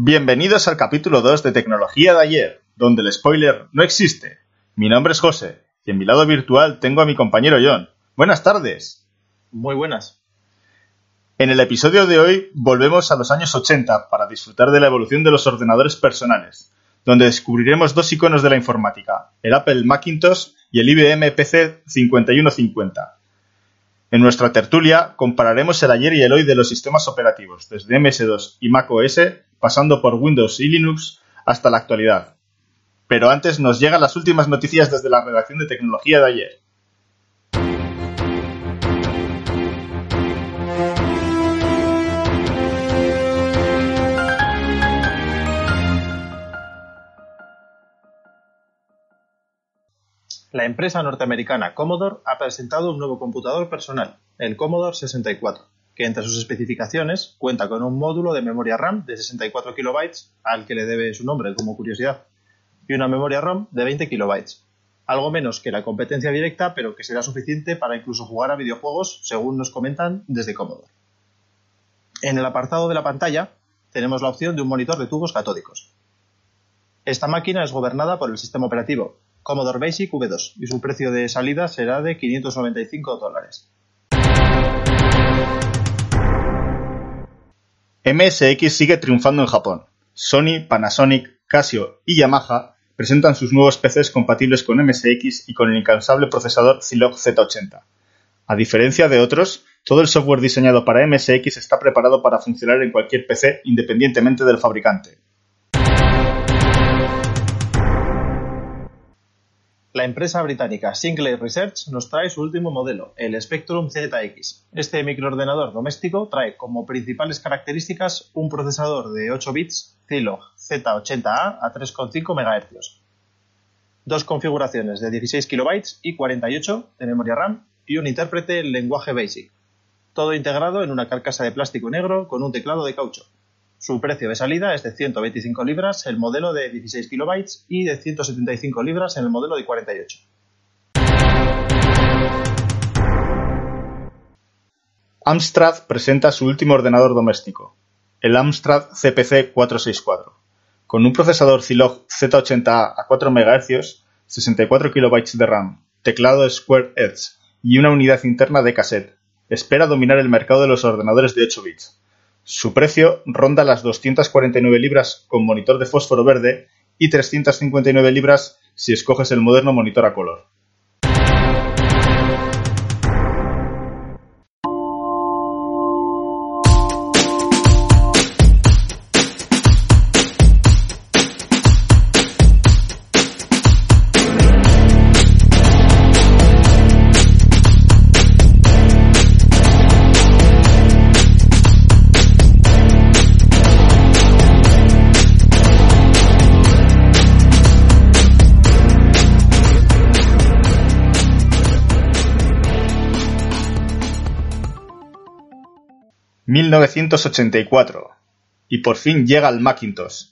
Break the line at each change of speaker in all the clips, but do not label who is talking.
Bienvenidos al capítulo 2 de Tecnología de ayer, donde el spoiler no existe. Mi nombre es José, y en mi lado virtual tengo a mi compañero John. Buenas tardes.
Muy buenas.
En el episodio de hoy volvemos a los años 80 para disfrutar de la evolución de los ordenadores personales, donde descubriremos dos iconos de la informática, el Apple Macintosh y el IBM PC 5150. En nuestra tertulia compararemos el ayer y el hoy de los sistemas operativos, desde MS2 y macOS pasando por Windows y Linux hasta la actualidad. Pero antes nos llegan las últimas noticias desde la redacción de tecnología de ayer.
La empresa norteamericana Commodore ha presentado un nuevo computador personal, el Commodore 64 que entre sus especificaciones cuenta con un módulo de memoria RAM de 64 KB, al que le debe su nombre como curiosidad, y una memoria ROM de 20 KB, algo menos que la competencia directa, pero que será suficiente para incluso jugar a videojuegos, según nos comentan desde Commodore. En el apartado de la pantalla tenemos la opción de un monitor de tubos catódicos. Esta máquina es gobernada por el sistema operativo Commodore Basic V2 y su precio de salida será de 595 dólares.
MSX sigue triunfando en Japón. Sony, Panasonic, Casio y Yamaha presentan sus nuevos PCs compatibles con MSX y con el incansable procesador Zilog Z80. A diferencia de otros, todo el software diseñado para MSX está preparado para funcionar en cualquier PC independientemente del fabricante.
La empresa británica Sinclair Research nos trae su último modelo, el Spectrum ZX. Este microordenador doméstico trae como principales características un procesador de 8 bits Zilog Z80A a 3,5 MHz, dos configuraciones de 16 KB y 48 de memoria RAM y un intérprete en lenguaje BASIC. Todo integrado en una carcasa de plástico negro con un teclado de caucho. Su precio de salida es de 125 libras el modelo de 16 KB y de 175 libras en el modelo de 48.
Amstrad presenta su último ordenador doméstico, el Amstrad CPC 464, con un procesador Zilog Z80A a 4 MHz, 64 KB de RAM, teclado Square Edge y una unidad interna de cassette. Espera dominar el mercado de los ordenadores de 8 bits. Su precio ronda las 249 libras con monitor de fósforo verde y 359 libras si escoges el moderno monitor a color. 1984. Y por fin llega el Macintosh.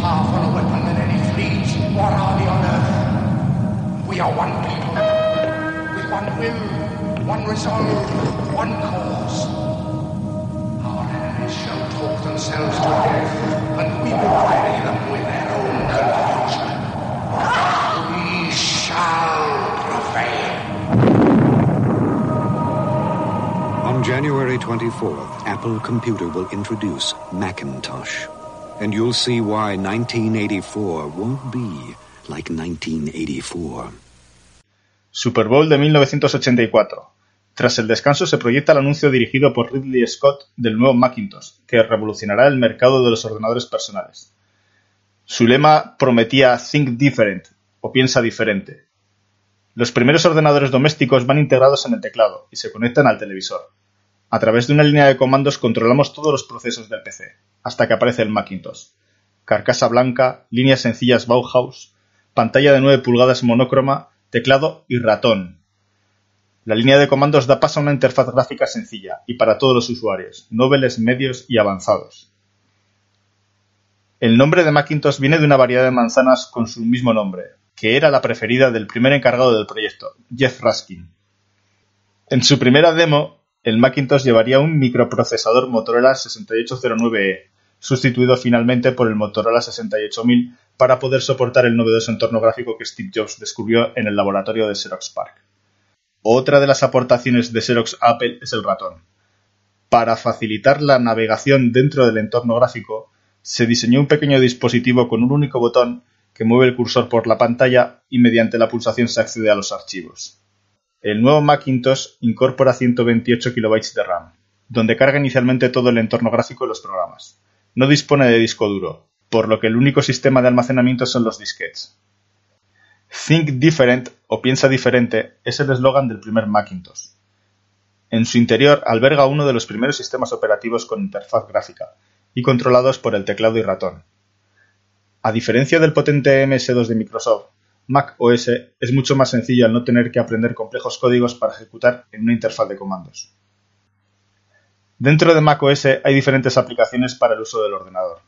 Powerful fleet or army on earth. We are one people, with one will, one resolve, one cause. Our enemies shall talk themselves to death, and we will bury them with their own confusion. We shall prevail.
On January 24th, Apple Computer will introduce Macintosh and you'll see why 1984 won't be like 1984.
Super Bowl de 1984. Tras el descanso se proyecta el anuncio dirigido por Ridley Scott del nuevo Macintosh, que revolucionará el mercado de los ordenadores personales. Su lema prometía Think Different o piensa diferente. Los primeros ordenadores domésticos van integrados en el teclado y se conectan al televisor. A través de una línea de comandos controlamos todos los procesos del PC, hasta que aparece el Macintosh. Carcasa blanca, líneas sencillas Bauhaus, pantalla de 9 pulgadas monócroma, teclado y ratón, la línea de comandos da paso a una interfaz gráfica sencilla y para todos los usuarios, nobles, medios y avanzados. El nombre de Macintosh viene de una variedad de manzanas con su mismo nombre, que era la preferida del primer encargado del proyecto, Jeff Raskin. En su primera demo, el Macintosh llevaría un microprocesador Motorola 6809E, sustituido finalmente por el Motorola 68000 para poder soportar el novedoso entorno gráfico que Steve Jobs descubrió en el laboratorio de Xerox PARC. Otra de las aportaciones de Xerox Apple es el ratón. Para facilitar la navegación dentro del entorno gráfico, se diseñó un pequeño dispositivo con un único botón que mueve el cursor por la pantalla y mediante la pulsación se accede a los archivos. El nuevo Macintosh incorpora 128 KB de RAM, donde carga inicialmente todo el entorno gráfico y los programas. No dispone de disco duro, por lo que el único sistema de almacenamiento son los disquetes. Think Different o Piensa Diferente es el eslogan del primer Macintosh. En su interior alberga uno de los primeros sistemas operativos con interfaz gráfica y controlados por el teclado y ratón. A diferencia del potente MS2 de Microsoft, Mac OS es mucho más sencillo al no tener que aprender complejos códigos para ejecutar en una interfaz de comandos. Dentro de Mac OS hay diferentes aplicaciones para el uso del ordenador.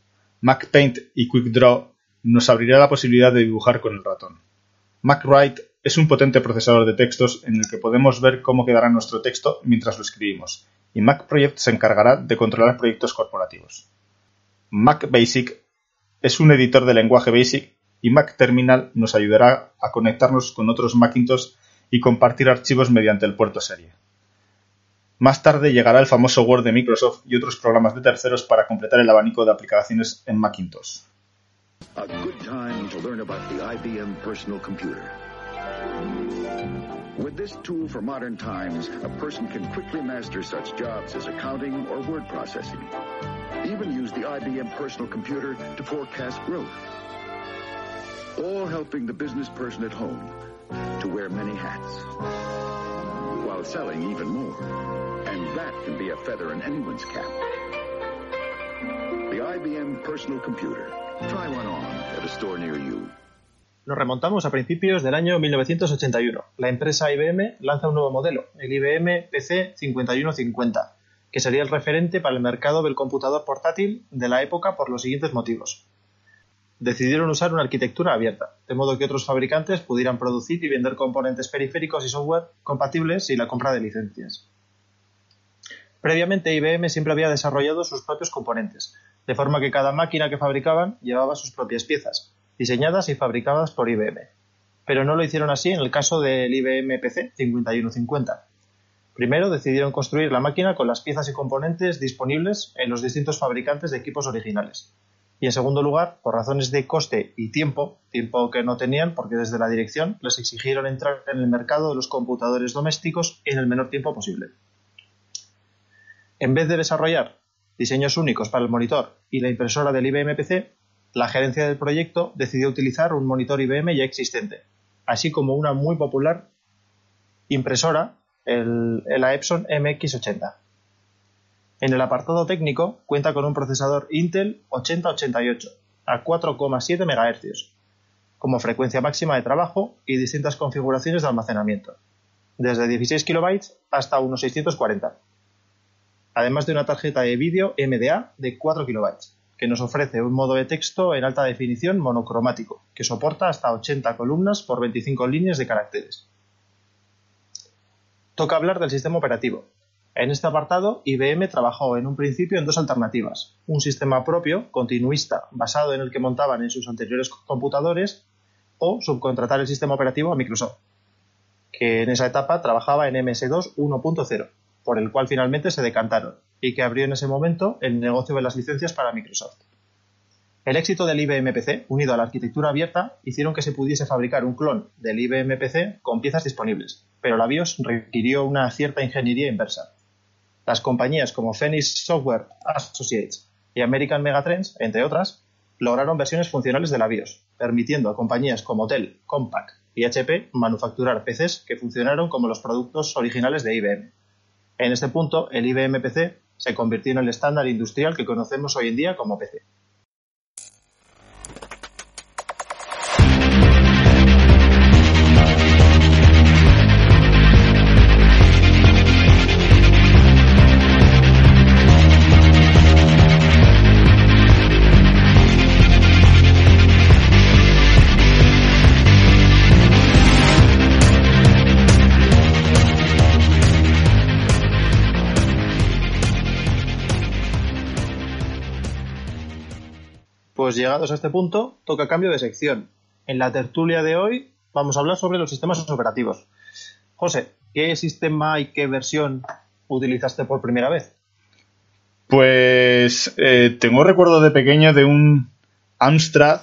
Mac Paint y Quick Draw nos abrirá la posibilidad de dibujar con el ratón. MacWrite es un potente procesador de textos en el que podemos ver cómo quedará nuestro texto mientras lo escribimos, y MacProject se encargará de controlar proyectos corporativos. MacBasic es un editor de lenguaje BASIC y MacTerminal nos ayudará a conectarnos con otros Macintosh y compartir archivos mediante el puerto serie. Más tarde llegará el famoso Word de Microsoft y otros programas de terceros para completar el abanico de aplicaciones en Macintosh. With this tool for modern times, a person can quickly master such jobs as accounting or word processing. Even use the IBM personal computer to forecast growth. All helping the business person at home to wear many hats while selling even more. And that can be a feather in anyone's cap. The IBM personal computer.
Nos remontamos a principios del año 1981. La empresa IBM lanza un nuevo modelo, el IBM PC 5150, que sería el referente para el mercado del computador portátil de la época por los siguientes motivos. Decidieron usar una arquitectura abierta, de modo que otros fabricantes pudieran producir y vender componentes periféricos y software compatibles sin la compra de licencias. Previamente IBM siempre había desarrollado sus propios componentes, de forma que cada máquina que fabricaban llevaba sus propias piezas, diseñadas y fabricadas por IBM. Pero no lo hicieron así en el caso del IBM PC 5150. Primero decidieron construir la máquina con las piezas y componentes disponibles en los distintos fabricantes de equipos originales. Y en segundo lugar, por razones de coste y tiempo, tiempo que no tenían porque desde la dirección les exigieron entrar en el mercado de los computadores domésticos en el menor tiempo posible. En vez de desarrollar diseños únicos para el monitor y la impresora del IBM PC, la gerencia del proyecto decidió utilizar un monitor IBM ya existente, así como una muy popular impresora, el, Epson MX80. En el apartado técnico cuenta con un procesador Intel 8088 a 4,7 MHz, como frecuencia máxima de trabajo y distintas configuraciones de almacenamiento, desde 16 KB hasta unos 640 además de una tarjeta de vídeo MDA de 4 KB, que nos ofrece un modo de texto en alta definición monocromático, que soporta hasta 80 columnas por 25 líneas de caracteres. Toca hablar del sistema operativo. En este apartado, IBM trabajó en un principio en dos alternativas, un sistema propio, continuista, basado en el que montaban en sus anteriores computadores, o subcontratar el sistema operativo a Microsoft, que en esa etapa trabajaba en MS2 1.0 por el cual finalmente se decantaron y que abrió en ese momento el negocio de las licencias para Microsoft. El éxito del IBM PC, unido a la arquitectura abierta, hicieron que se pudiese fabricar un clon del IBM PC con piezas disponibles, pero la BIOS requirió una cierta ingeniería inversa. Las compañías como Phoenix Software Associates y American Megatrends, entre otras, lograron versiones funcionales de la BIOS, permitiendo a compañías como Dell, Compaq y HP manufacturar PCs que funcionaron como los productos originales de IBM. En este punto, el IBM PC se convirtió en el estándar industrial que conocemos hoy en día como PC. Llegados a este punto, toca cambio de sección. En la tertulia de hoy vamos a hablar sobre los sistemas operativos. José, ¿qué sistema y qué versión utilizaste por primera vez?
Pues eh, tengo recuerdo de pequeño de un Amstrad.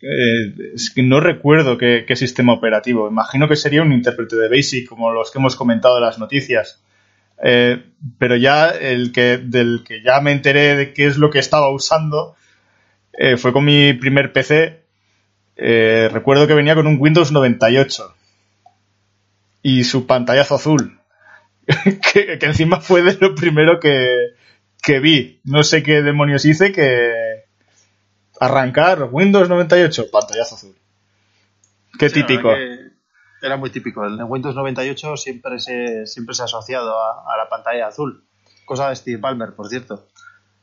eh, no recuerdo qué, qué sistema operativo. Imagino que sería un intérprete de BASIC, como los que hemos comentado en las noticias. Eh, pero ya el que del que ya me enteré de qué es lo que estaba usando eh, fue con mi primer PC. Eh, recuerdo que venía con un Windows 98 y su pantallazo azul, que, que encima fue de lo primero que, que vi. No sé qué demonios hice que arrancar Windows 98, pantallazo azul. Qué
Sí,
típico.
Era muy típico. El de Windows 98 siempre se, siempre se ha asociado a, a la pantalla azul. Cosa de Steve Ballmer, por cierto.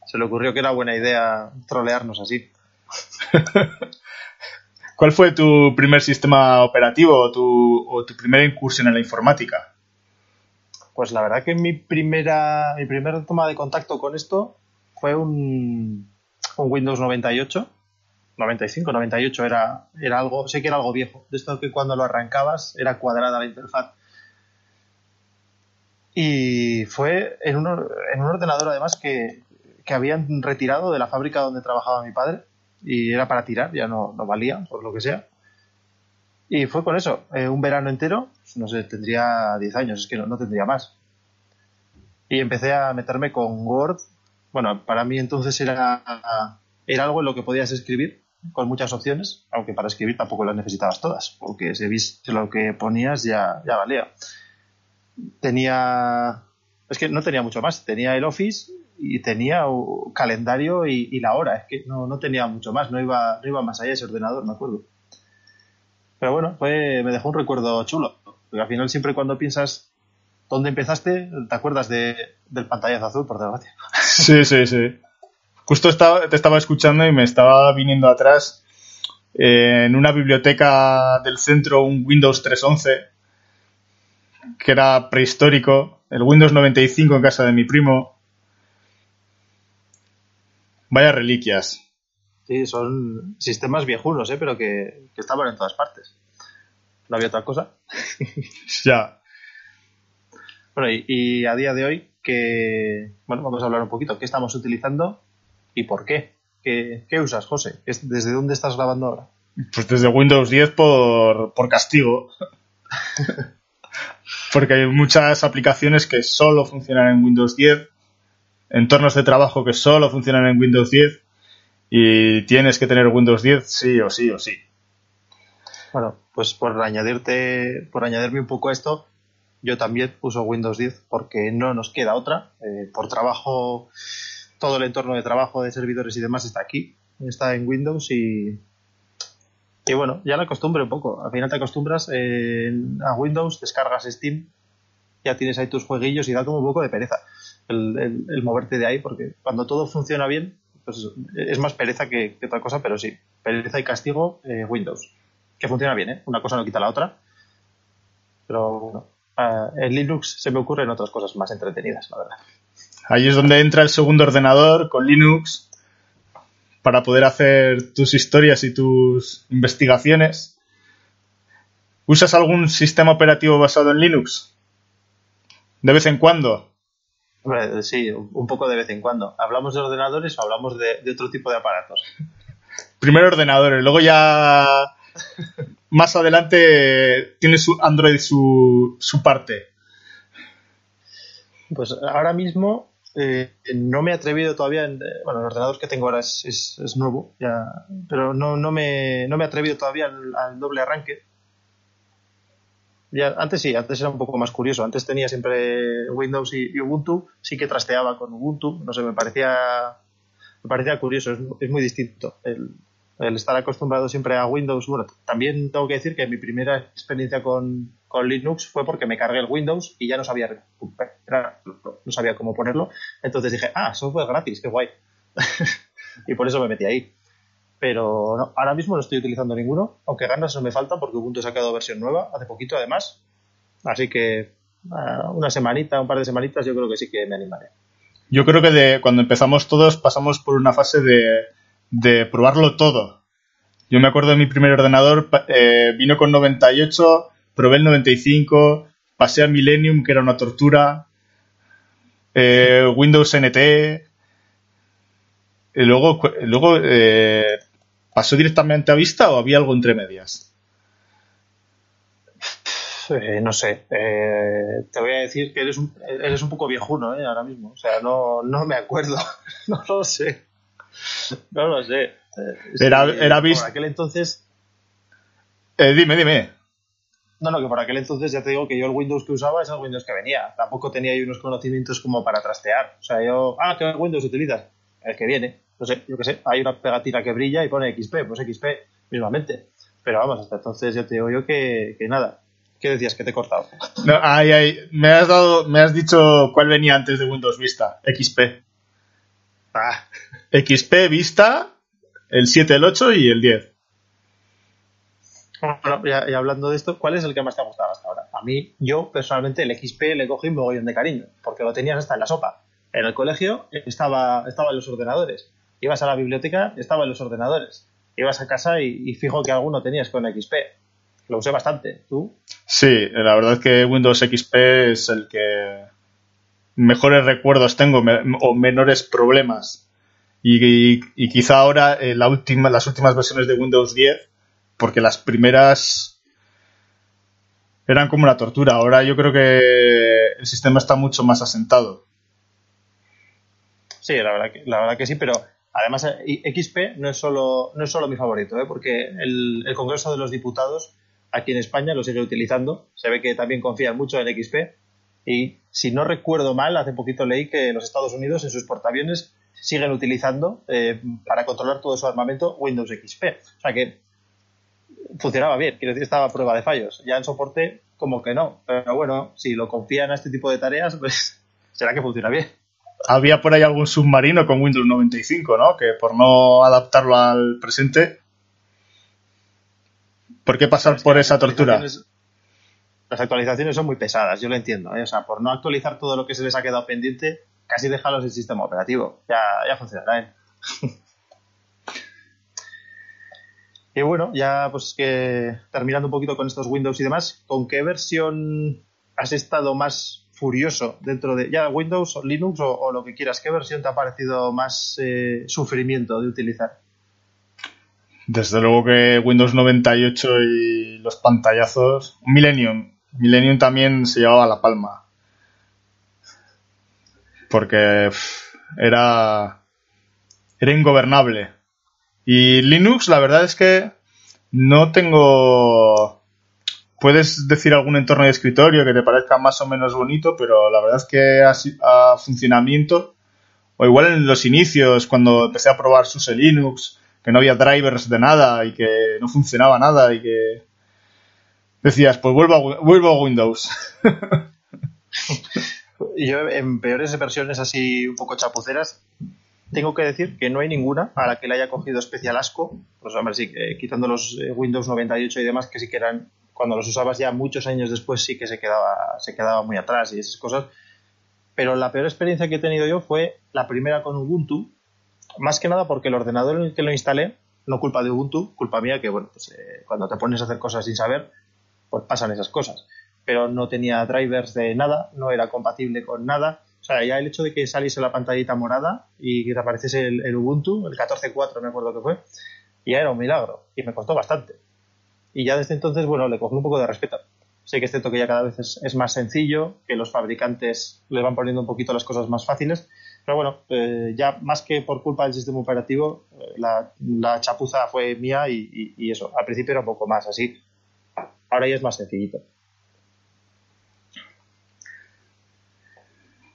Se le ocurrió que era buena idea trolearnos así.
¿Cuál fue tu primer sistema operativo o tu, o tu primera incursión en la informática?
Pues la verdad que mi primera, mi primera toma de contacto con esto fue un, un Windows 98. 95, 98 era, era algo, sé que era algo viejo. De esto que cuando lo arrancabas era cuadrada la interfaz. Y fue en un, en un ordenador además que, que habían retirado de la fábrica donde trabajaba mi padre. Y era para tirar, ya no, no valía, por lo que sea. Y fue con eso, eh, un verano entero, no sé, tendría 10 años, es que no, no tendría más. Y empecé a meterme con Word. Bueno, para mí entonces era, era algo en lo que podías escribir, con muchas opciones, aunque para escribir tampoco las necesitabas todas, porque si viste lo que ponías ya, ya valía. Tenía. Es que no tenía mucho más, tenía el Office y tenía calendario y, la hora, es que no, no tenía mucho más, no iba, no iba más allá ese ordenador, me acuerdo. Pero bueno, fue, me dejó un recuerdo chulo. Porque al final siempre cuando piensas dónde empezaste, te acuerdas de, del pantallazo azul, por desgracia.
Sí, sí, sí. Justo estaba, te estaba escuchando y me estaba viniendo atrás eh, en una biblioteca del centro un Windows 3.11 que era prehistórico, el Windows 95 en casa de mi primo. Vaya reliquias.
Sí, son sistemas viejunos, ¿eh? pero que, que estaban en todas partes. No había otra cosa.
Ya.
Bueno, y, y a día de hoy, que bueno, vamos a hablar un poquito. ¿Qué estamos utilizando y por qué? ¿Qué, qué usas, José? ¿Es- ¿Desde dónde estás grabando ahora?
Pues desde Windows 10 por, por castigo. Porque hay muchas aplicaciones que solo funcionan en Windows 10, entornos de trabajo que solo funcionan en Windows 10 y tienes que tener Windows 10 sí o sí o sí.
Bueno, pues por añadirte, por añadirme un poco a esto, yo también uso Windows 10 porque no nos queda otra. Eh, por trabajo, todo el entorno de trabajo de servidores y demás está aquí, está en Windows y, y bueno, ya me acostumbré un poco. Al final te acostumbras eh, a Windows, descargas Steam, ya tienes ahí tus jueguillos y da como un poco de pereza el, moverte de ahí porque cuando todo funciona bien, pues es más pereza que, otra cosa, pero sí, pereza y castigo eh, Windows que funciona bien, ¿eh? Una cosa no quita la otra. Pero bueno, en Linux se me ocurren otras cosas más entretenidas, la verdad.
Ahí es donde entra el segundo ordenador con Linux para poder hacer tus historias y tus investigaciones. ¿Usas algún sistema operativo basado en Linux? De vez en cuando.
Sí, un poco de vez en cuando. ¿Hablamos de ordenadores o hablamos de, de otro tipo de aparatos?
Primero ordenadores, luego ya más adelante tiene su Android su, su parte.
Pues ahora mismo eh, no me he atrevido todavía. En, bueno, el ordenador que tengo ahora es, es, nuevo, ya, pero no, no, me, no me he atrevido todavía al, doble arranque. Antes sí, antes era un poco más curioso. Antes tenía siempre Windows y, Ubuntu. Sí que trasteaba con Ubuntu. No sé, me parecía, me parecía curioso. Es, es muy distinto. El, estar acostumbrado siempre a Windows. Bueno, también tengo que decir que mi primera experiencia con, con Linux fue porque me cargué el Windows y ya no sabía no sabía cómo ponerlo. Entonces dije, ah, software gratis, qué guay. y por eso me metí ahí. Pero ahora mismo no estoy utilizando ninguno, aunque ganas no me faltan porque Ubuntu ha sacado versión nueva hace poquito además. Así que ah, una semanita, un par de semanitas, yo creo que sí que me animaré.
Yo creo que de cuando empezamos todos pasamos por una fase de, de probarlo todo. Yo me acuerdo de mi primer ordenador, eh, vino con 98, probé el 95, pasé a Millennium, que era una tortura, eh, Windows NT, y luego, luego eh, ¿pasó directamente a Vista o había algo entre medias?
no sé, te voy a decir que eres un, eres un poco viejuno ahora mismo, o sea, no, no me acuerdo, no lo sé. No lo sé.
Era, era visto.
Por aquel entonces.
Eh, dime, dime.
No, no, que por aquel entonces ya te digo que yo el Windows que usaba es el Windows que venía. Tampoco tenía ahí unos conocimientos como para trastear. O sea, yo. Ah, ¿qué Windows utilizas? El que viene. No sé, yo qué sé. Hay una pegatina que brilla y pone XP. Pues XP mismamente. Pero vamos, hasta entonces ya te digo yo que, que nada. ¿Qué decías que te he cortado?
No, ay, ay. Me has dado, me has dicho cuál venía antes de Windows Vista. XP. Ah. XP Vista, el 7, el 8 y el 10.
Bueno, y hablando de esto, ¿cuál es el que más te ha gustado hasta ahora? A mí, yo personalmente, el XP le cogí un mogollón de cariño, porque lo tenías hasta en la sopa. En el colegio estaba, estaba en los ordenadores. Ibas a la biblioteca, estaba en los ordenadores. Ibas a casa y, fijo que alguno tenías con XP. Lo usé bastante. ¿Tú?
Sí, la verdad es que Windows XP es el que mejores recuerdos tengo o menores problemas y, quizá ahora eh, la última, las últimas versiones de Windows 10, porque las primeras eran como una tortura. Ahora yo creo que el sistema está mucho más asentado.
Sí, la verdad que, la verdad que sí, pero además eh, XP no es solo, no es solo mi favorito, ¿eh? porque el, Congreso de los Diputados aquí en España lo sigue utilizando. Se ve que también confían mucho en XP. Y si no recuerdo mal, hace poquito leí que los Estados Unidos en sus portaaviones siguen utilizando eh, para controlar todo su armamento Windows XP. O sea que funcionaba bien, quiero decir, estaba a prueba de fallos. Ya en soporte, como que no. Pero bueno, si lo confían a este tipo de tareas, pues será que funciona bien.
Había por ahí algún submarino con Windows 95, ¿no? Que por no adaptarlo al presente. ¿Por qué pasar por esa tortura?
Las actualizaciones son muy pesadas, yo lo entiendo. ¿eh? O sea, por no actualizar todo lo que se les ha quedado pendiente, casi déjalos el sistema operativo. Ya, ya funcionará. ¿eh? y bueno, ya pues que terminando un poquito con estos Windows y demás, ¿con qué versión has estado más furioso dentro de ya Windows o Linux o, lo que quieras? ¿Qué versión te ha parecido más eh, sufrimiento de utilizar?
Desde luego que Windows 98 y los pantallazos. Millennium. Millennium también se llevaba la palma porque era, era ingobernable. Y Linux, la verdad es que no tengo... Puedes decir algún entorno de escritorio que te parezca más o menos bonito, pero la verdad es que a, funcionamiento, o igual en los inicios, cuando empecé a probar SUSE Linux, que no había drivers de nada y que no funcionaba nada y que decías, pues vuelvo a, vuelvo a Windows.
yo en peores versiones así un poco chapuceras, tengo que decir que no hay ninguna a la que le haya cogido especial asco. Pues hombre, sí, quitando los eh, Windows 98 y demás, que sí que eran, cuando los usabas ya muchos años después, sí que se quedaba, se quedaba muy atrás y esas cosas. Pero la peor experiencia que he tenido yo fue la primera con Ubuntu, más que nada porque el ordenador en el que lo instalé, no culpa de Ubuntu, culpa mía, que bueno, pues eh, cuando te pones a hacer cosas sin saber, pues pasan esas cosas pero no tenía drivers de nada, no era compatible con nada. O sea, ya el hecho de que saliese la pantallita morada y que te apareciese el, Ubuntu, el 14.4 me acuerdo que fue, ya era un milagro. Y me costó bastante. Y ya desde entonces, bueno, le cogí un poco de respeto. Sé que es cierto que ya cada vez es, más sencillo, que los fabricantes le van poniendo un poquito las cosas más fáciles, pero bueno, eh, ya más que por culpa del sistema operativo, eh, la, chapuza fue mía y, eso, al principio era un poco más así, ahora ya es más sencillito.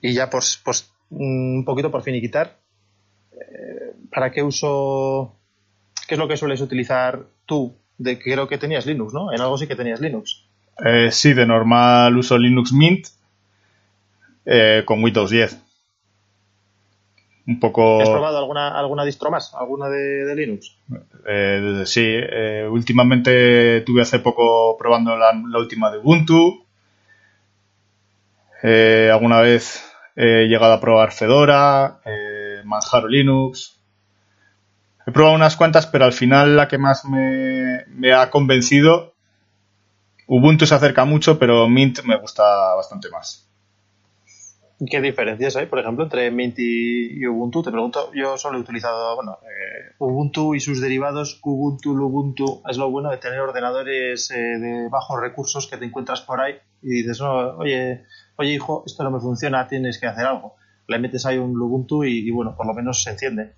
Y ya pues, pues un poquito por fin y quitar, eh, ¿para qué uso, qué es lo que sueles utilizar tú? De, creo que tenías Linux, ¿no? En algo sí que tenías Linux.
Eh, sí, de normal uso Linux Mint eh, con Windows 10. Un poco.
¿Has probado alguna, alguna distro más? ¿Alguna de, Linux?
Eh, sí, últimamente tuve hace poco probando la, última de Ubuntu. alguna vez he llegado a probar Fedora, Manjaro Linux. He probado unas cuantas, pero al final la que más me, me ha convencido Ubuntu se acerca mucho, pero Mint me gusta bastante más.
¿Qué diferencias hay, por ejemplo, entre Mint y, Ubuntu? Te pregunto, yo solo he utilizado, bueno, eh, Ubuntu y sus derivados, Ubuntu, Ubuntu. Es lo bueno de tener ordenadores eh, de bajos recursos que te encuentras por ahí y dices, oye, oye hijo, esto no me funciona, tienes que hacer algo. Le metes ahí un Ubuntu y, bueno, por lo menos se enciende.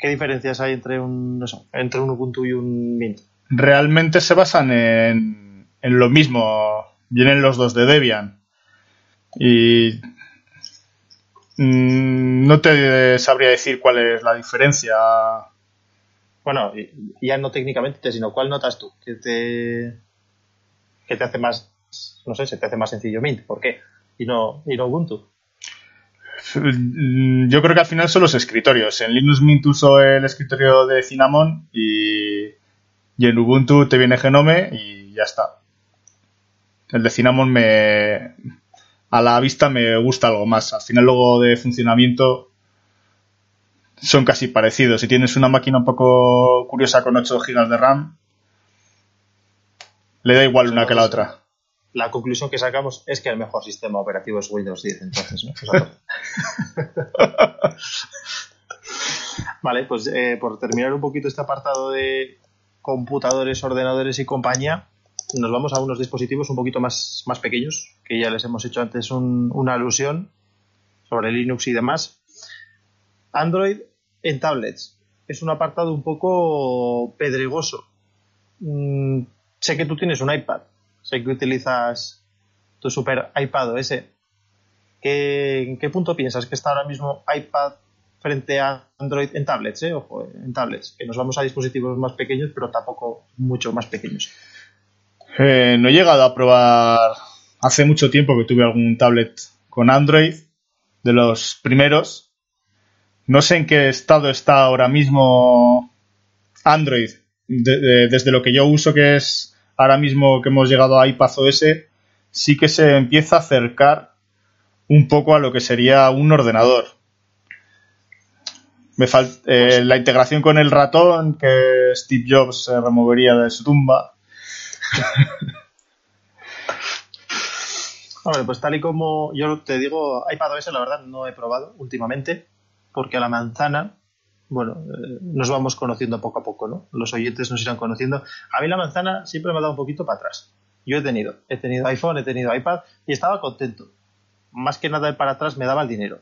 ¿Qué diferencias hay entre un, entre un Ubuntu y un Mint?
Realmente se basan en en lo mismo. Vienen los dos de Debian. Y mm, no te sabría decir cuál es la diferencia.
Bueno, ya no técnicamente, sino cuál notas tú que te que te hace más, no sé, se te hace más sencillo Mint. ¿Por qué? Y no, y no Ubuntu.
Yo creo que al final son los escritorios. En Linux Mint uso el escritorio de Cinnamon y, y en Ubuntu te viene Genome y ya está. El de Cinnamon me. A la vista me gusta algo más. Al final, luego de funcionamiento, son casi parecidos. Si tienes una máquina un poco curiosa con 8 GB de RAM, le da igual una que la otra.
La conclusión que sacamos es que el mejor sistema operativo es Windows 10, entonces, ¿no? vale, pues eh, por terminar un poquito este apartado de computadores, ordenadores y compañía, nos vamos a unos dispositivos un poquito más, más pequeños, que ya les hemos hecho antes una alusión sobre Linux y demás. Android en tablets. Es un apartado un poco pedregoso. Mm, sé que tú tienes un iPad, sé que utilizas tu super iPad OS. ¿Qué, ¿En qué punto piensas que está ahora mismo iPad frente a Android en tablets? Eh? Ojo, en tablets, que nos vamos a dispositivos más pequeños, pero tampoco mucho más pequeños.
Eh, no he llegado a probar. Hace mucho tiempo que tuve algún tablet con Android, de los primeros. No sé en qué estado está ahora mismo Android, desde lo que yo uso, que es ahora mismo que hemos llegado a iPadOS, sí que se empieza a acercar un poco a lo que sería un ordenador. Me falta eh, pues la integración con el ratón que Steve Jobs se removería de su tumba
Hombre, pues tal y como yo te digo, iPadOS la verdad no he probado últimamente, porque a la manzana, bueno, eh, nos vamos conociendo poco a poco, ¿no? Los oyentes nos irán conociendo. A mí la manzana siempre me ha dado un poquito para atrás. Yo he tenido, he tenido iPhone, he tenido iPad y estaba contento. Más que nada para atrás me daba el dinero,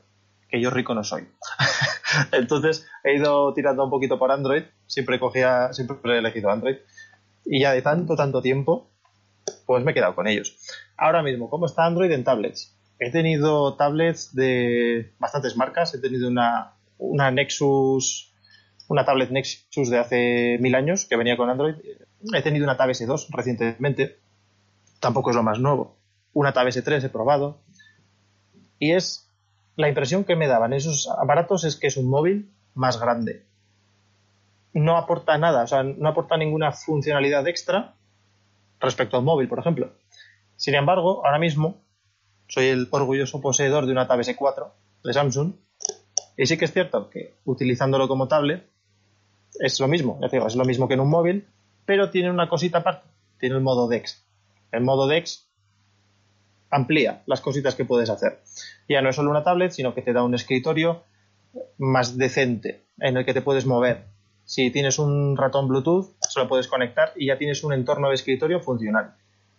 que yo rico no soy. Entonces he ido tirando un poquito por Android, siempre cogía, siempre he elegido Android y ya de tanto, tanto tiempo, pues me he quedado con ellos. Ahora mismo, ¿cómo está Android en tablets? He tenido tablets de bastantes marcas, he tenido una, una Nexus, una tablet Nexus de hace mil años que venía con Android. He tenido una Tab S2 recientemente, tampoco es lo más nuevo. Una Tab S3 he probado. Y es la impresión que me daban esos aparatos es que es un móvil más grande no aporta nada, o sea, no aporta ninguna funcionalidad extra respecto al móvil, por ejemplo. Sin embargo, ahora mismo soy el orgulloso poseedor de una Tab S4 de Samsung y sí que es cierto que utilizándolo como tablet es lo mismo, ya digo, es lo mismo que en un móvil, pero tiene una cosita aparte, tiene el modo DeX. El modo DeX amplía las cositas que puedes hacer. Ya no es solo una tablet, sino que te da un escritorio más decente en el que te puedes mover si tienes un ratón Bluetooth, se lo puedes conectar y ya tienes un entorno de escritorio funcional.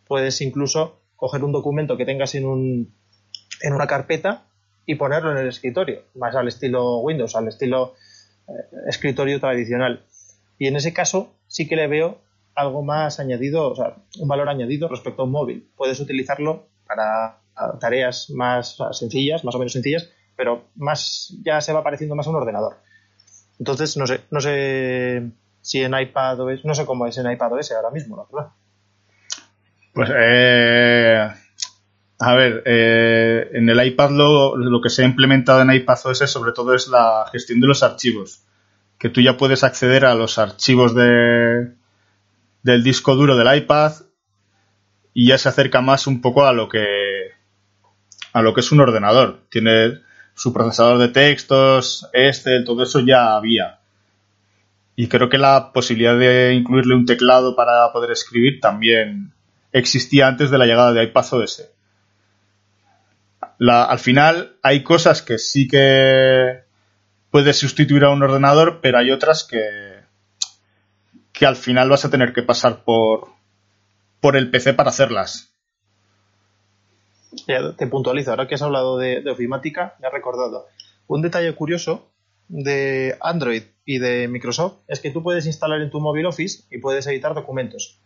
Puedes incluso coger un documento que tengas en, un, en una carpeta y ponerlo en el escritorio, más al estilo Windows, al estilo eh, escritorio tradicional. Y en ese caso sí que le veo algo más añadido, o sea, un valor añadido respecto a un móvil. Puedes utilizarlo para tareas más sencillas, más o menos sencillas, pero más ya se va pareciendo más a un ordenador. Entonces, no sé, no sé si en iPad OS, no sé cómo es en iPad OS ahora mismo, la verdad.
Pues, eh, a ver, eh, en el iPad lo, lo, que se ha implementado en iPad OS sobre todo es la gestión de los archivos. Que tú ya puedes acceder a los archivos de, del disco duro del iPad y ya se acerca más un poco a lo que a lo que es un ordenador. Tiene su procesador de textos, este, todo eso ya había. Y creo que la posibilidad de incluirle un teclado para poder escribir también existía antes de la llegada de iPadOS. La, al final hay cosas que sí que puedes sustituir a un ordenador, pero hay otras que, que al final vas a tener que pasar por, por el PC para hacerlas.
te puntualizo, ahora que has hablado de, de ofimática, me ha recordado un detalle curioso de Android y de Microsoft es que tú puedes instalar en tu móvil Office y puedes editar documentos.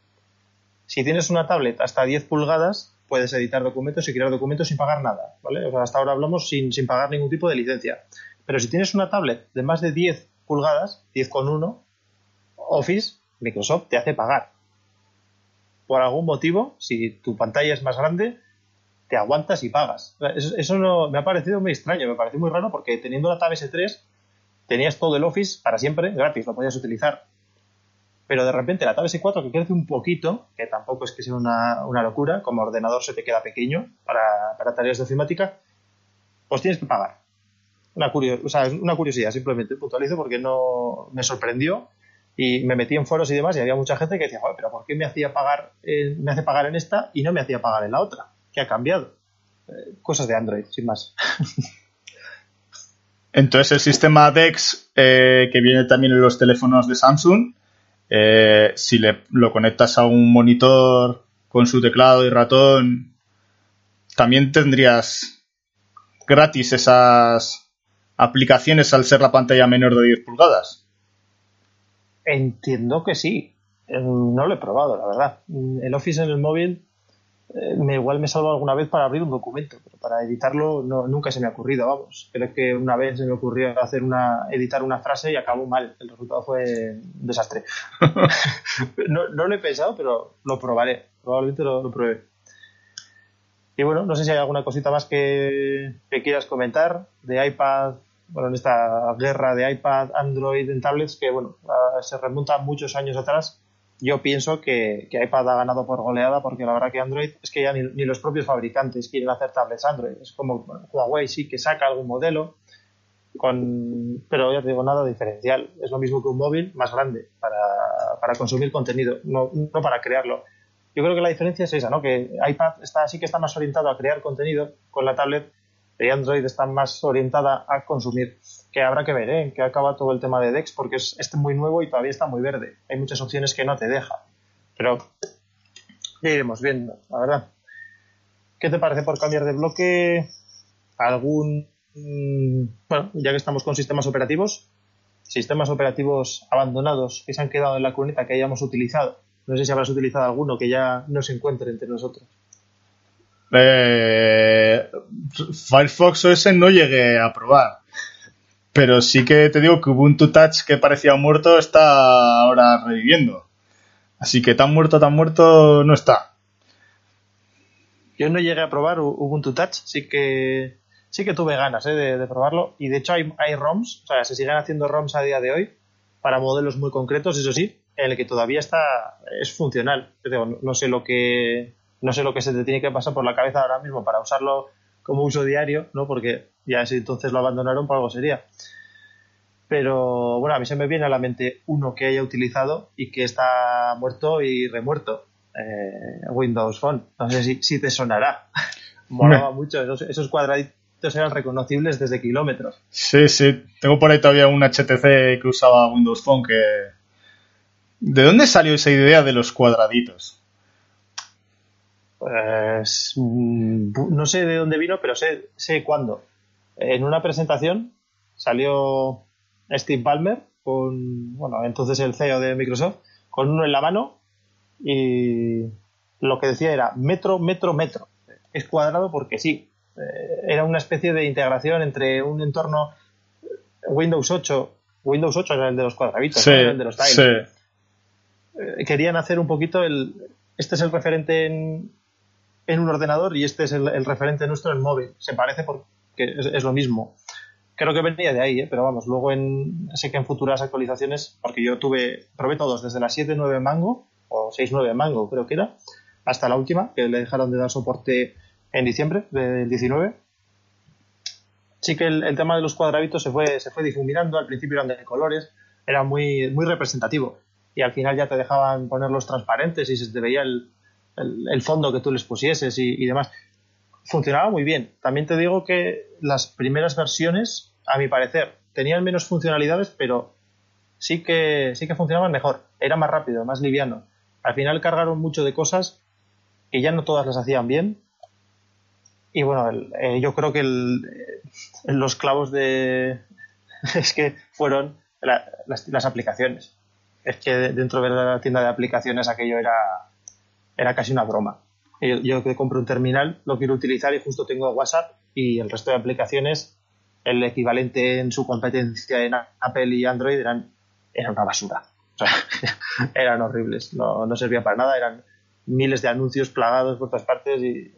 Si tienes una tablet hasta 10 pulgadas, puedes editar documentos y crear documentos sin pagar nada, ¿vale? hasta ahora hablamos sin, sin pagar ningún tipo de licencia. Pero si tienes una tablet de más de 10 pulgadas, 10,1, Office, Microsoft te hace pagar. Por algún motivo, si tu pantalla es más grande, te aguantas y pagas. Eso, no, me ha parecido muy extraño, me pareció muy raro porque teniendo la Tab S3 tenías todo el Office para siempre gratis, lo podías utilizar. Pero de repente la Tab S4 que crece un poquito, que tampoco es que sea una, locura, como ordenador se te queda pequeño para, tareas de ofimática, pues tienes que pagar. Una, una curiosidad, simplemente puntualizo porque no me sorprendió y me metí en foros y demás y había mucha gente que decía, pero ¿por qué me hacía pagar, me hace pagar en esta y no me hacía pagar en la otra? ¿Qué ha cambiado? Eh, cosas de Android, sin más.
Entonces el sistema DeX eh, que viene también en los teléfonos de Samsung, eh, si le, lo conectas a un monitor con su teclado y ratón, también tendrías gratis esas aplicaciones al ser la pantalla menor de 10 pulgadas.
Entiendo que sí. Eh, no lo he probado, la verdad. El Office en el móvil eh, me, igual me salvo alguna vez para abrir un documento, pero para editarlo no, nunca se me ha ocurrido, vamos. Creo que una vez se me ocurrió hacer una, editar una frase y acabó mal. El resultado fue un desastre. no, no, lo he pensado, pero lo probaré. Probablemente lo, lo pruebe. Y bueno, no sé si hay alguna cosita más que, que quieras comentar de iPad bueno, en esta guerra de iPad, Android en tablets que, bueno, se remonta muchos años atrás. Yo pienso que, iPad ha ganado por goleada porque la verdad que Android es que ya ni, los propios fabricantes quieren hacer tablets Android. Es como Huawei sí que saca algún modelo, con, pero ya te digo, nada diferencial. Es lo mismo que un móvil más grande para, para consumir contenido, no, no, para crearlo. Yo creo que la diferencia es esa, ¿no? Que iPad está, sí que está más orientado a crear contenido con la tablet y Android está más orientada a consumir. Que habrá que ver ¿eh? qué acaba todo el tema de DeX, porque es, este muy nuevo y todavía está muy verde. Hay muchas opciones que no te deja. Pero ya iremos viendo, la verdad. ¿Qué te parece por cambiar de bloque? ¿Algún. Mm, bueno, ya que estamos con sistemas operativos, sistemas operativos abandonados que se han quedado en la cuneta que hayamos utilizado. No sé si habrás utilizado alguno que ya no se encuentre entre nosotros.
Eh, Firefox OS no llegué a probar. Pero sí que te digo que Ubuntu Touch que parecía muerto está ahora reviviendo. Así que tan muerto, tan muerto no está.
Yo no llegué a probar Ubuntu Touch, sí que sí que tuve ganas eh, de, probarlo. Y de hecho hay, hay ROMs, o sea, se siguen haciendo ROMs a día de hoy para modelos muy concretos, eso sí, en el que todavía está es funcional. no sé lo que no sé lo que se te tiene que pasar por la cabeza ahora mismo para usarlo como uso diario, ¿no? Porque ya si entonces lo abandonaron, por algo sería. Pero bueno, a mí se me viene a la mente uno que haya utilizado y que está muerto y remuerto. Eh, Windows Phone. No sé si, te sonará. Molaba mucho esos, cuadraditos cuadraditos eran reconocibles desde kilómetros.
Sí, sí. Tengo por ahí todavía un HTC que usaba Windows Phone que... ¿De dónde salió esa idea de los cuadraditos?
Pues mm, no sé de dónde vino, pero sé, sé cuándo. En una presentación salió Steve Ballmer con, bueno, entonces el CEO de Microsoft, con uno en la mano y lo que decía era metro, metro, metro. Es cuadrado porque sí. Eh, era una especie de integración entre un entorno Windows 8. Windows 8 era el de los cuadraditos, era el de los tiles. Eh, querían hacer un poquito el. Este es el referente en, en un ordenador y este es el, referente nuestro en móvil. Se parece porque es, lo mismo. Creo que venía de ahí, ¿eh? pero vamos, luego en, sé que en futuras actualizaciones, porque yo tuve, probé todos, desde la 7.9 Mango, o 6.9 Mango creo que era, hasta la última, que le dejaron de dar soporte en diciembre del 19. Sí que el, tema de los cuadraditos se fue, se fue difuminando, al principio eran de colores, era muy, muy representativo. Y al final ya te dejaban ponerlos transparentes y se te veía el, el, fondo que tú les pusieses y, demás. Funcionaba muy bien. También te digo que las primeras versiones, a mi parecer, tenían menos funcionalidades, pero sí que, sí que funcionaban mejor. Era más rápido, más liviano. Al final cargaron mucho de cosas que ya no todas las hacían bien. Y bueno, eh, yo creo que los clavos de... es que fueron las, las aplicaciones. Es que dentro de la tienda de aplicaciones aquello era era casi una broma. Yo, que compro un terminal, lo quiero utilizar y justo tengo WhatsApp y el resto de aplicaciones, el equivalente en su competencia en Apple y Android eran, era una basura. eran horribles, no, no servían para nada, eran miles de anuncios plagados por todas partes y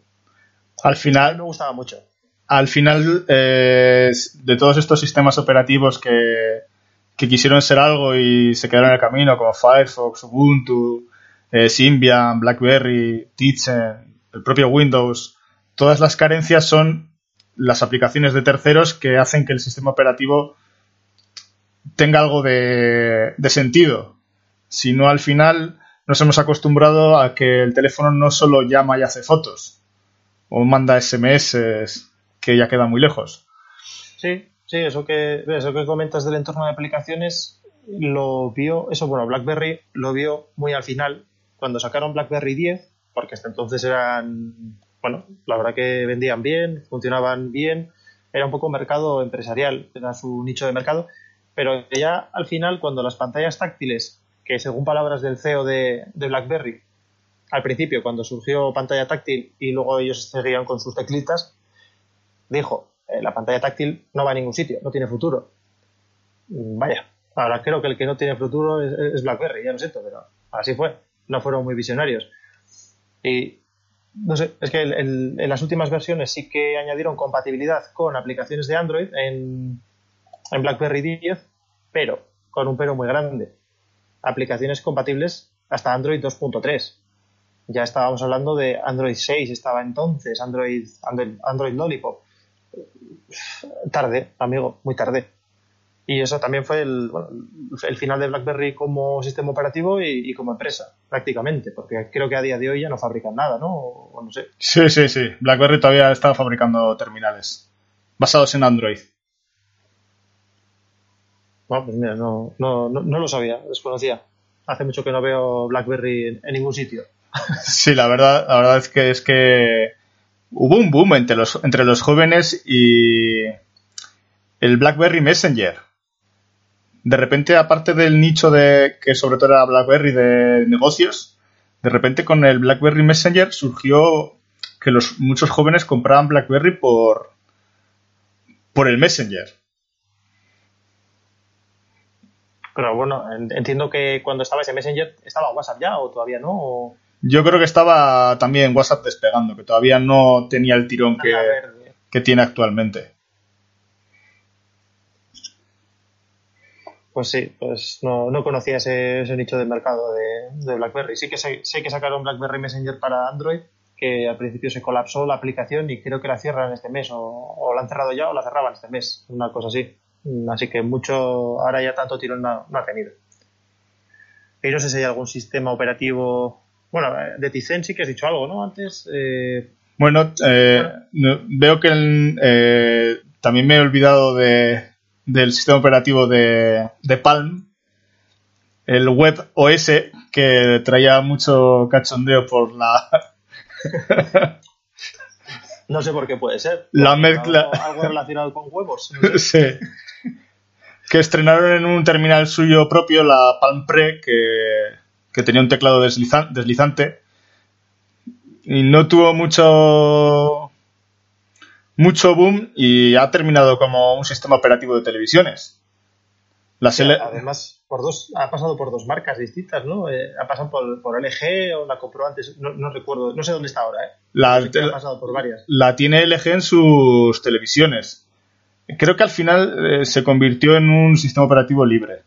al final
me gustaba mucho.
Al final eh, de todos estos sistemas operativos que, que quisieron ser algo y se quedaron en el camino, como Firefox, Ubuntu, eh, Symbian, BlackBerry, Tizen, el propio Windows, todas las carencias son las aplicaciones de terceros que hacen que el sistema operativo tenga algo de, sentido. Si no, al final nos hemos acostumbrado a que el teléfono no solo llama y hace fotos o manda SMS que ya queda muy lejos.
Sí, sí, eso que, eso que comentas del entorno de aplicaciones lo vio, eso bueno, BlackBerry lo vio muy al final, cuando sacaron BlackBerry 10, porque hasta entonces eran, bueno, la verdad que vendían bien, funcionaban bien, era un poco mercado empresarial, era su nicho de mercado, pero ya al final cuando las pantallas táctiles, que según palabras del CEO de, BlackBerry, al principio cuando surgió pantalla táctil y luego ellos seguían con sus teclitas, dijo, eh, la pantalla táctil no va a ningún sitio, no tiene futuro. Vaya, ahora creo que el que no tiene futuro es, es BlackBerry, ya lo siento, pero así fue no fueron muy visionarios. Y no sé, es que en las últimas versiones sí que añadieron compatibilidad con aplicaciones de Android en, en BlackBerry 10, pero con un pero muy grande. Aplicaciones compatibles hasta Android 2.3. Ya estábamos hablando de Android 6, estaba entonces, Android, Android, Android Lollipop. Tarde, amigo, muy tarde. Y eso también fue el, el final de BlackBerry como sistema operativo y, como empresa, prácticamente, porque creo que a día de hoy ya no fabrican nada, ¿no? O, no sé.
Sí, sí, sí. BlackBerry todavía está fabricando terminales basados en Android.
Bueno, pues mira, no, no, no, lo sabía, desconocía. Hace mucho que no veo BlackBerry en, ningún sitio.
Sí, la verdad, la verdad es que es que hubo un boom entre los, entre los jóvenes y el BlackBerry Messenger de repente, aparte del nicho de que sobre todo era BlackBerry de negocios, de repente con el BlackBerry Messenger surgió que los muchos jóvenes compraban BlackBerry por por el Messenger.
Pero bueno, entiendo que cuando estaba ese Messenger estaba WhatsApp ya o todavía no.
Yo creo que estaba también WhatsApp despegando, que todavía no tenía el tirón que, que tiene actualmente.
Pues sí, pues no, no conocía ese, nicho de mercado de, BlackBerry. Sí que sé, que sacaron BlackBerry Messenger para Android, que al principio se colapsó la aplicación y creo que la cierran este mes, o, la han cerrado ya o la cerraban este mes, una cosa así. Así que mucho, ahora ya tanto tirón no, ha tenido. Y no sé si hay algún sistema operativo. Bueno, de Tizen sí que has dicho algo, ¿no? Antes. Eh,
Bueno, eh, veo que eh, también me he olvidado de, del sistema operativo de, de Palm, el Web OS, que traía mucho cachondeo por la,
No sé por qué puede ser.
La
Algo-
mezcla-
Algo, relacionado con huevos. no sé.
Sí. Que estrenaron en un terminal suyo propio la Palm Pre, que, que tenía un teclado deslizan- deslizante. Y no tuvo mucho. Mucho boom y ha terminado como un sistema operativo de televisiones. Las L-
Además, por dos, ha pasado por dos marcas distintas, ¿no? Eh, ha pasado por, por LG o la compró antes, no, no recuerdo, no sé dónde está ahora, ¿eh?
la,
Sé ha pasado por varias.
la tiene LG en sus televisiones. Creo que al final eh, se convirtió en un sistema operativo libre.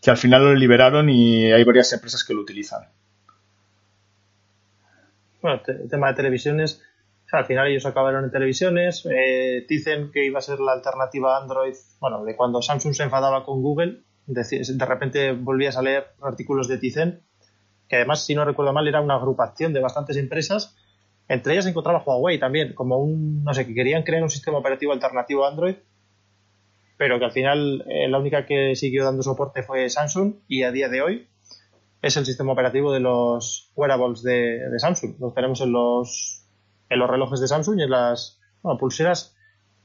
Que al final lo liberaron y hay varias empresas que lo utilizan.
Bueno, el tema de televisiones, al final ellos acabaron en televisiones. eh, dicen que iba a ser la alternativa a Android, bueno, de cuando Samsung se enfadaba con Google, de repente volvías a leer artículos de Tizen, que además, si no recuerdo mal, era una agrupación de bastantes empresas. Entre ellas se encontraba Huawei también, como un, no sé, que querían crear un sistema operativo alternativo a Android, pero que al final eh, la única que siguió dando soporte fue Samsung y a día de hoy es el sistema operativo de los wearables de, de Samsung. Los tenemos en los, en los relojes de Samsung y en las pulseras.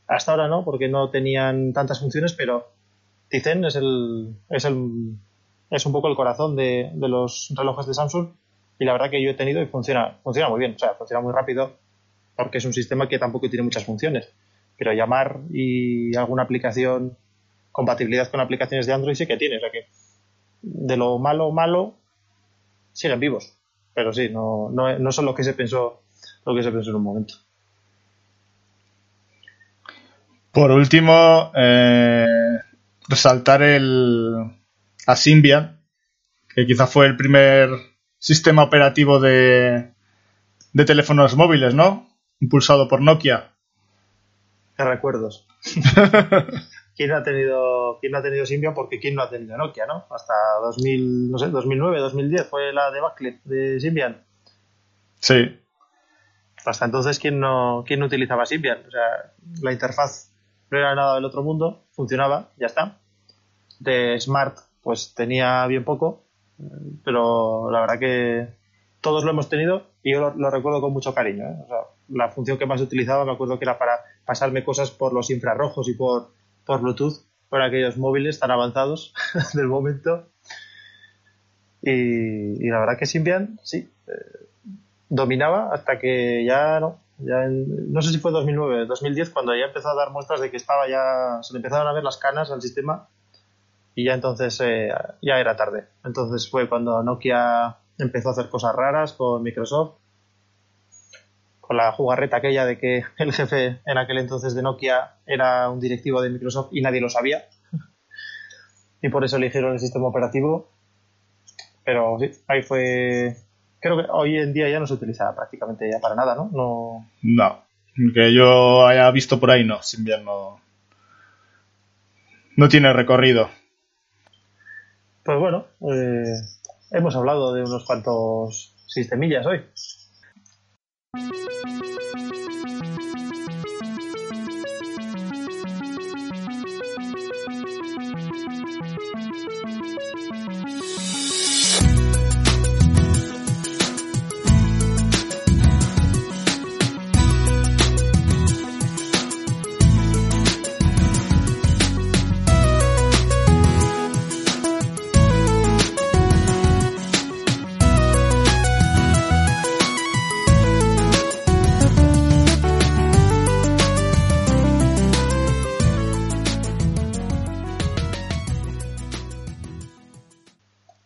Hasta ahora no, porque no tenían tantas funciones, pero Tizen es el, es el es un poco el corazón de, de los relojes de Samsung y la verdad que yo he tenido y funciona funciona muy bien, o sea, funciona muy rápido porque es un sistema que tampoco tiene muchas funciones, pero llamar y alguna aplicación compatibilidad con aplicaciones de Android sí que tiene, o sea que de lo malo malo siguen vivos, pero sí, no, no, no son lo que se pensó lo que se pensó en un momento.
Por último, eh, resaltar el a Symbian, que quizá fue el primer sistema operativo de, de teléfonos móviles, ¿no? Impulsado por Nokia.
Qué recuerdos. ¿Quién no ha tenido, quién no ha tenido Symbian? Porque quién no ha tenido Nokia, ¿no? Hasta 2000, no sé, 2009, 2010 fue la debacle de Symbian.
Sí.
Hasta entonces, ¿quién no, quién no utilizaba Symbian? O sea, la interfaz no era nada del otro mundo, funcionaba, ya está. De Smart, pues tenía bien poco, pero la verdad que todos lo hemos tenido y yo lo, recuerdo con mucho cariño. ¿eh? La función que más utilizaba me acuerdo que era para pasarme cosas por los infrarrojos y por, por Bluetooth, por aquellos móviles tan avanzados del momento. Y, y la verdad que Symbian, sí, eh, dominaba hasta que ya no. Ya en- no sé si fue 2009 2010 cuando ya empezó a dar muestras de que estaba ya se le empezaron a ver las canas al sistema y ya entonces eh, ya era tarde entonces fue cuando Nokia empezó a hacer cosas raras con Microsoft con la jugarreta aquella de que el jefe en aquel entonces de Nokia era un directivo de Microsoft y nadie lo sabía y por eso eligieron el sistema operativo pero sí, ahí fue creo que hoy en día ya no se utiliza prácticamente ya para nada, ¿no? No,
No. Que yo haya visto por ahí, no. Symbian no. No tiene recorrido.
pues bueno, eh, hemos hablado de unos cuantos sistemillas hoy.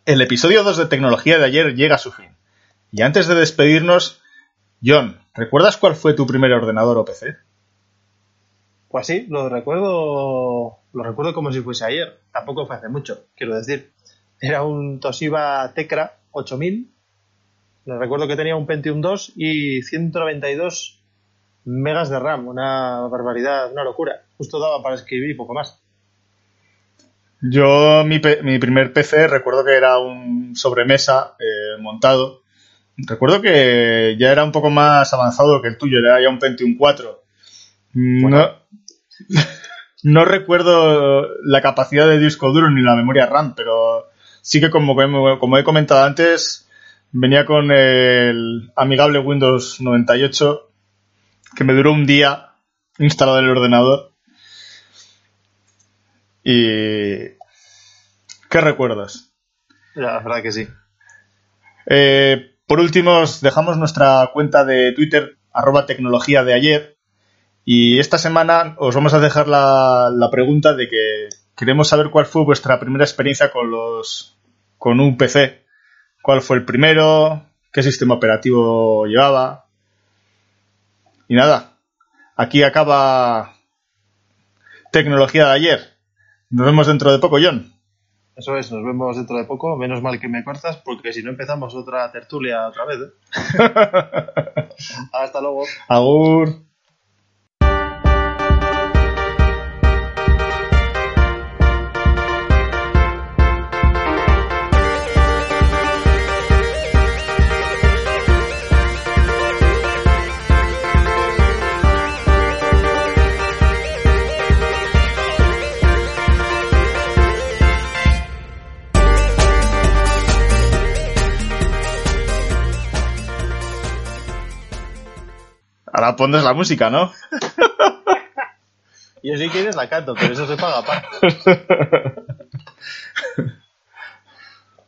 El episodio 2 de tecnología de ayer llega a su fin. Y antes de despedirnos, John, ¿recuerdas cuál fue tu primer ordenador o PC?
Pues sí, lo recuerdo, lo recuerdo como si fuese ayer. Tampoco fue hace mucho, quiero decir. Era un Toshiba Tecra 8000. Lo recuerdo que tenía un Pentium 2 y 192 megas de RAM. Una barbaridad, una locura. Justo daba para escribir y poco más.
Yo, mi, mi primer PC, recuerdo que era un sobremesa eh, montado recuerdo que ya era un poco más avanzado que el tuyo, era ya un Pentium 4. No, no recuerdo la capacidad de disco duro ni la memoria RAM, pero sí que como, como he comentado antes, venía con el amigable Windows 98 que me duró un día instalado en el ordenador. Y... ¿Qué recuerdas?
La verdad que sí.
Eh, por último, os dejamos nuestra cuenta de Twitter, arroba tecnología de ayer. Y esta semana os vamos a dejar la, la pregunta de que queremos saber cuál fue vuestra primera experiencia con los con un PC. ¿Cuál fue el primero? ¿Qué sistema operativo llevaba? Y nada, aquí acaba tecnología de ayer. Nos vemos dentro de poco, John.
Eso es, nos vemos dentro de poco. Menos mal que me cortas, porque si no empezamos otra tertulia otra vez. ¿eh? Hasta luego.
Agur. Ahora pones la música, ¿no?
Yo si quieres la canto, pero eso se paga aparte.